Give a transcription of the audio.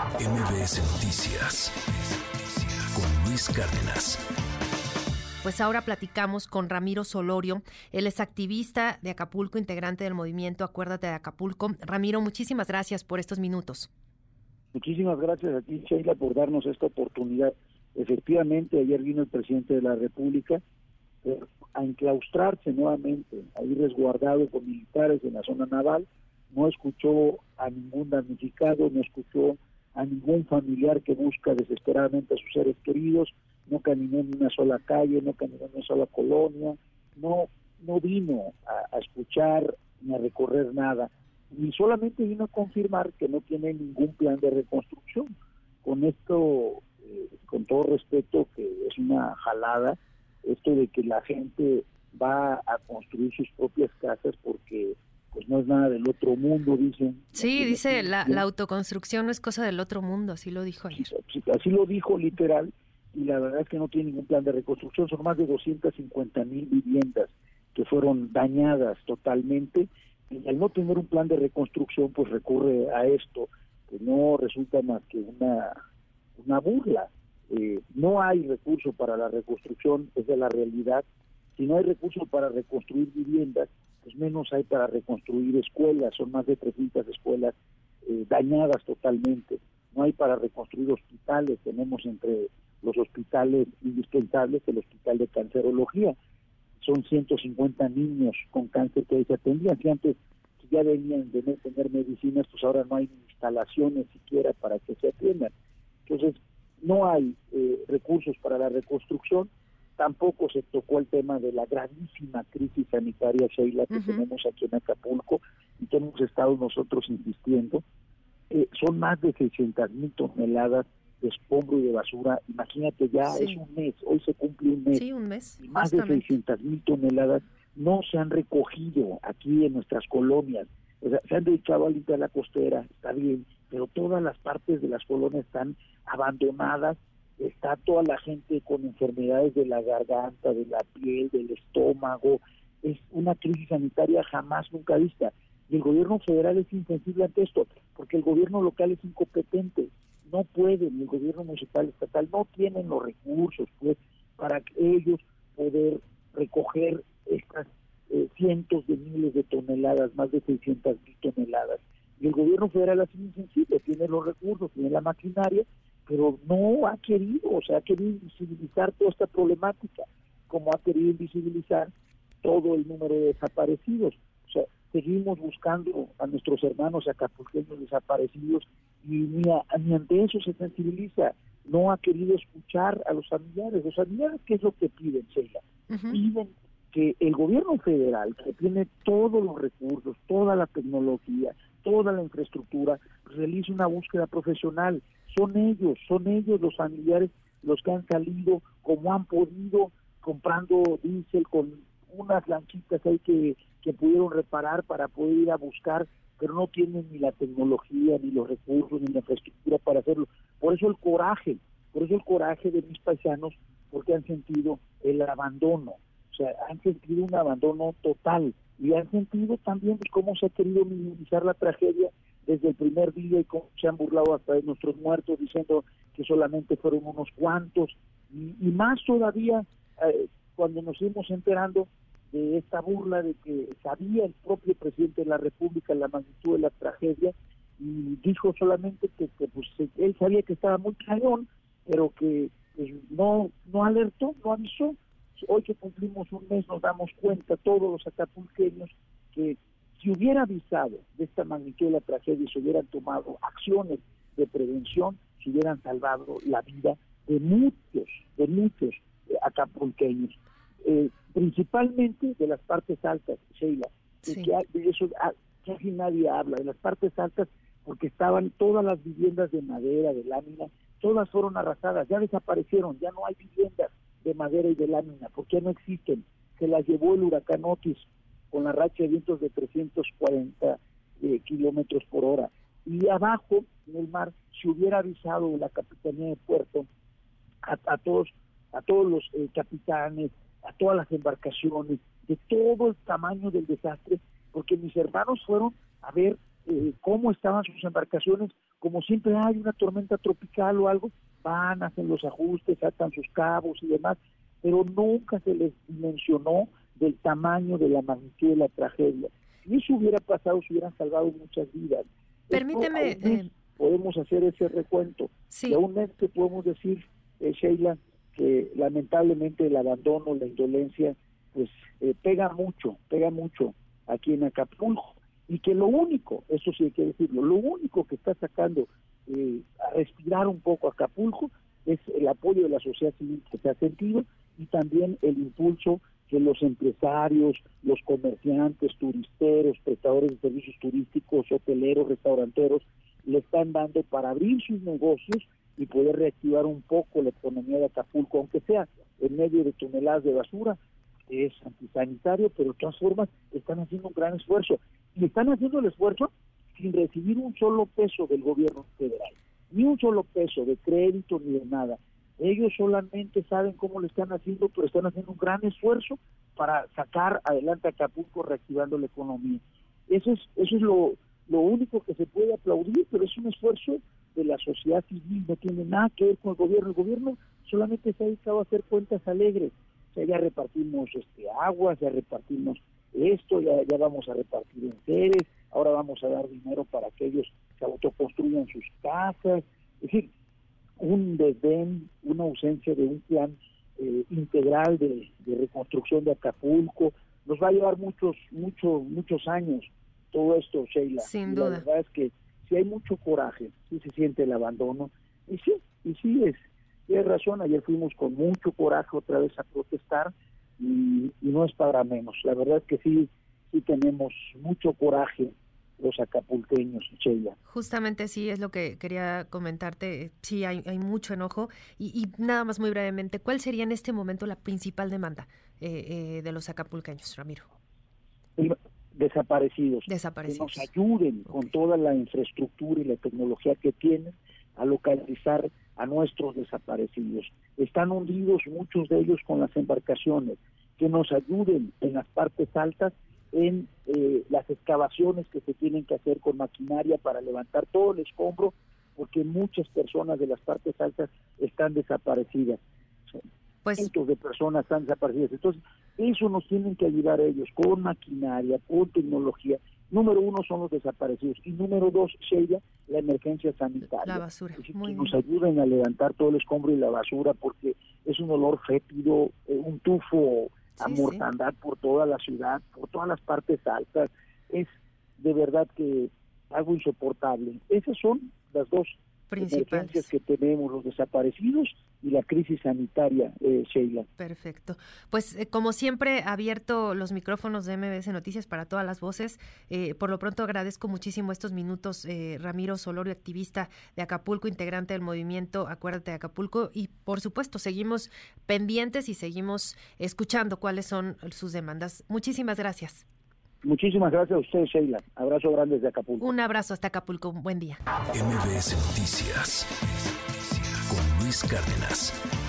MBS Noticias con Luis Cárdenas. Pues ahora platicamos con Ramiro Solorio. Él es activista de Acapulco, integrante del movimiento Acuérdate de Acapulco. Ramiro, muchísimas gracias por estos minutos. Muchísimas gracias a ti, Sheila, por darnos esta oportunidad. Efectivamente, ayer vino el presidente de la República eh, a enclaustrarse nuevamente, a ir resguardado con militares en la zona naval. No escuchó a ningún damnificado, no escuchó a ningún familiar que busca desesperadamente a sus seres queridos, no caminó en una sola calle, no caminó en una sola colonia, no, no vino a, escuchar ni a recorrer nada, y solamente vino a confirmar que no tiene ningún plan de reconstrucción. Con esto, eh, con todo respeto, que es una jalada, esto de que la gente va a construir sus propias casas porque pues no es nada del otro mundo, dicen. Sí, dice, la, la, autoconstrucción no es cosa del otro mundo, así lo dijo ayer. Así lo dijo literal, y la verdad es que no tiene ningún plan de reconstrucción, son más de 250 mil viviendas que fueron dañadas totalmente, y al no tener un plan de reconstrucción, pues recurre a esto, que no resulta más que una, una burla. Eh, no hay recurso para la reconstrucción, es de la realidad. Si no hay recurso para reconstruir viviendas, pues menos hay para reconstruir escuelas, son más de 300 escuelas eh, dañadas totalmente. No hay para reconstruir hospitales, tenemos entre los hospitales indispensables el hospital de cancerología. Son 150 niños con cáncer que ahí se atendían. Si antes ya venían de tener medicinas, pues ahora no hay instalaciones siquiera para que se atiendan. Entonces, no hay eh, recursos para la reconstrucción, tampoco se tocó el tema de la gravísima crisis sanitaria, Sheila, que tenemos aquí en Acapulco y que hemos estado nosotros insistiendo. Eh, son más de 600 mil toneladas de escombro y de basura. Imagínate, ya es un mes, hoy se cumple un mes. Sí, un mes. Y más de 600 mil toneladas no se han recogido aquí en nuestras colonias. O sea, se han dedicado a limpiar la costera, está bien, pero todas las partes de las colonias están abandonadas, está toda la gente con enfermedades de la garganta, de la piel, del estómago, es una crisis sanitaria jamás nunca vista. Y el gobierno federal es insensible ante esto, porque el gobierno local es incompetente, no puede, ni el gobierno municipal estatal no tienen los recursos pues para ellos poder recoger estas eh, cientos de miles de toneladas, más de 600 mil toneladas. Y el gobierno federal es insensible, tiene los recursos, tiene la maquinaria, pero no ha querido, o sea, ha querido invisibilizar toda esta problemática, como ha querido invisibilizar todo el número de desaparecidos. O sea, seguimos buscando a nuestros hermanos acapulqueños desaparecidos y ni, ni, ante eso se sensibiliza. No ha querido escuchar a los familiares. Los familiares, ¿qué es lo que piden, Sheila? Piden que el gobierno federal, que tiene todos los recursos, toda la tecnología, toda la infraestructura, realice una búsqueda profesional. Son ellos, son ellos los familiares los que han salido como han podido comprando diésel con unas lanchitas ahí que, que pudieron reparar para poder ir a buscar, pero no tienen ni la tecnología, ni los recursos, ni la infraestructura para hacerlo. Por eso el coraje, por eso el coraje de mis paisanos, porque han sentido el abandono, o sea, han sentido un abandono total y han sentido también cómo se ha querido minimizar la tragedia desde el primer día y cómo se han burlado hasta de nuestros muertos diciendo que solamente fueron unos cuantos y, más todavía eh, cuando nos fuimos enterando de esta burla de que sabía el propio presidente de la República la magnitud de la tragedia y dijo solamente que, pues él sabía que estaba muy cañón pero que pues, no no alertó no avisó. Hoy que cumplimos un mes nos damos cuenta todos los acapulqueños que si hubiera avisado de esta magnitud de la tragedia y se hubieran tomado acciones de prevención, se hubieran salvado la vida de muchos, acapulqueños, eh, principalmente de las partes altas, Sheila, de eso ah, casi nadie habla, de las partes altas porque estaban todas las viviendas de madera, de lámina, todas fueron arrasadas, ya desaparecieron, ya no hay viviendas de madera y de lámina, porque ya no existen. Se las llevó el huracán Otis con la racha de vientos de 340 eh, kilómetros por hora. Y abajo, en el mar, se hubiera avisado la Capitanía de Puerto a, todos a todos los eh, capitanes, a todas las embarcaciones, de todo el tamaño del desastre, porque mis hermanos fueron a ver eh, cómo estaban sus embarcaciones como siempre hay una tormenta tropical o algo, van, hacen los ajustes, sacan sus cabos y demás, pero nunca se les mencionó del tamaño de la magnitud de la tragedia. Si eso hubiera pasado, se hubieran salvado muchas vidas. Permíteme. Eh, podemos hacer ese recuento. Sí. De un mes que podemos decir, eh, Sheila, que lamentablemente el abandono, la indolencia, pues eh, pega mucho, pega mucho aquí en Acapulco. Y que lo único, eso sí hay que decirlo, lo único que está sacando eh, a respirar un poco Acapulco es el apoyo de la sociedad civil que se ha sentido y también el impulso que los empresarios, los comerciantes, turisteros, prestadores de servicios turísticos, hoteleros, restauranteros, le están dando para abrir sus negocios y poder reactivar un poco la economía de Acapulco, aunque sea en medio de toneladas de basura, es antisanitario, pero de todas formas están haciendo un gran esfuerzo. Y están haciendo el esfuerzo sin recibir un solo peso del gobierno federal, ni un solo peso de crédito ni de nada. Ellos solamente saben cómo lo están haciendo, pero están haciendo un gran esfuerzo para sacar adelante Acapulco reactivando la economía. Eso es, eso es lo, lo único que se puede aplaudir, pero es un esfuerzo de la sociedad civil, no tiene nada que ver con el gobierno. El gobierno solamente se ha dedicado a hacer cuentas alegres. O sea, ya repartimos este agua, ya repartimos esto, ya, ya vamos a repartir enseres, ahora vamos a dar dinero para que ellos se autoconstruyan sus casas. Es decir, un desdén, una ausencia de un plan eh, integral de, de, reconstrucción de Acapulco. Nos va a llevar muchos, muchos, muchos años todo esto, Sheila. Sin duda. La verdad es que si hay mucho coraje, sí se siente el abandono. Y sí, y sí es, tienes razón, ayer fuimos con mucho coraje otra vez a protestar y, y no es para menos. La verdad es que sí, sí tenemos mucho coraje los acapulqueños, Sheila. Justamente sí, es lo que quería comentarte. Sí, hay, hay mucho enojo. Y, y, nada más muy brevemente, ¿cuál sería en este momento la principal demanda eh, eh, de los acapulqueños, Ramiro? Desaparecidos. Desaparecidos. Que nos ayuden okay. con toda la infraestructura y la tecnología que tienen a localizar a nuestros desaparecidos. Están hundidos muchos de ellos con las embarcaciones, que nos ayuden en las partes altas en eh, las excavaciones que se tienen que hacer con maquinaria para levantar todo el escombro, porque muchas personas de las partes altas están desaparecidas. Pues, Cientos de personas están desaparecidas. Entonces, eso nos tienen que ayudar ellos con maquinaria, con tecnología. Número uno son los desaparecidos y número dos, Sheila, la emergencia sanitaria. La basura. Es decir, Muy que bien. nos ayuden a levantar todo el escombro y la basura porque es un olor fétido, eh, un tufo a Sí, mortandad por toda la ciudad, por todas las partes altas. Es de verdad que algo insoportable. Esas son las dos Principales. emergencias que tenemos, los desaparecidos y la crisis sanitaria, eh, Sheila. Perfecto. Pues eh, como siempre, abierto los micrófonos de MBS Noticias para todas las voces. Eh, por lo pronto agradezco muchísimo estos minutos, eh, Ramiro Solorio, activista de Acapulco, integrante del movimiento Acuérdate de Acapulco. Y por supuesto, seguimos pendientes y seguimos escuchando cuáles son sus demandas. Muchísimas gracias. Muchísimas gracias a usted, Sheila. Abrazo grande desde Acapulco. Un abrazo hasta Acapulco. Buen día. MBS Noticias con Luis Cárdenas.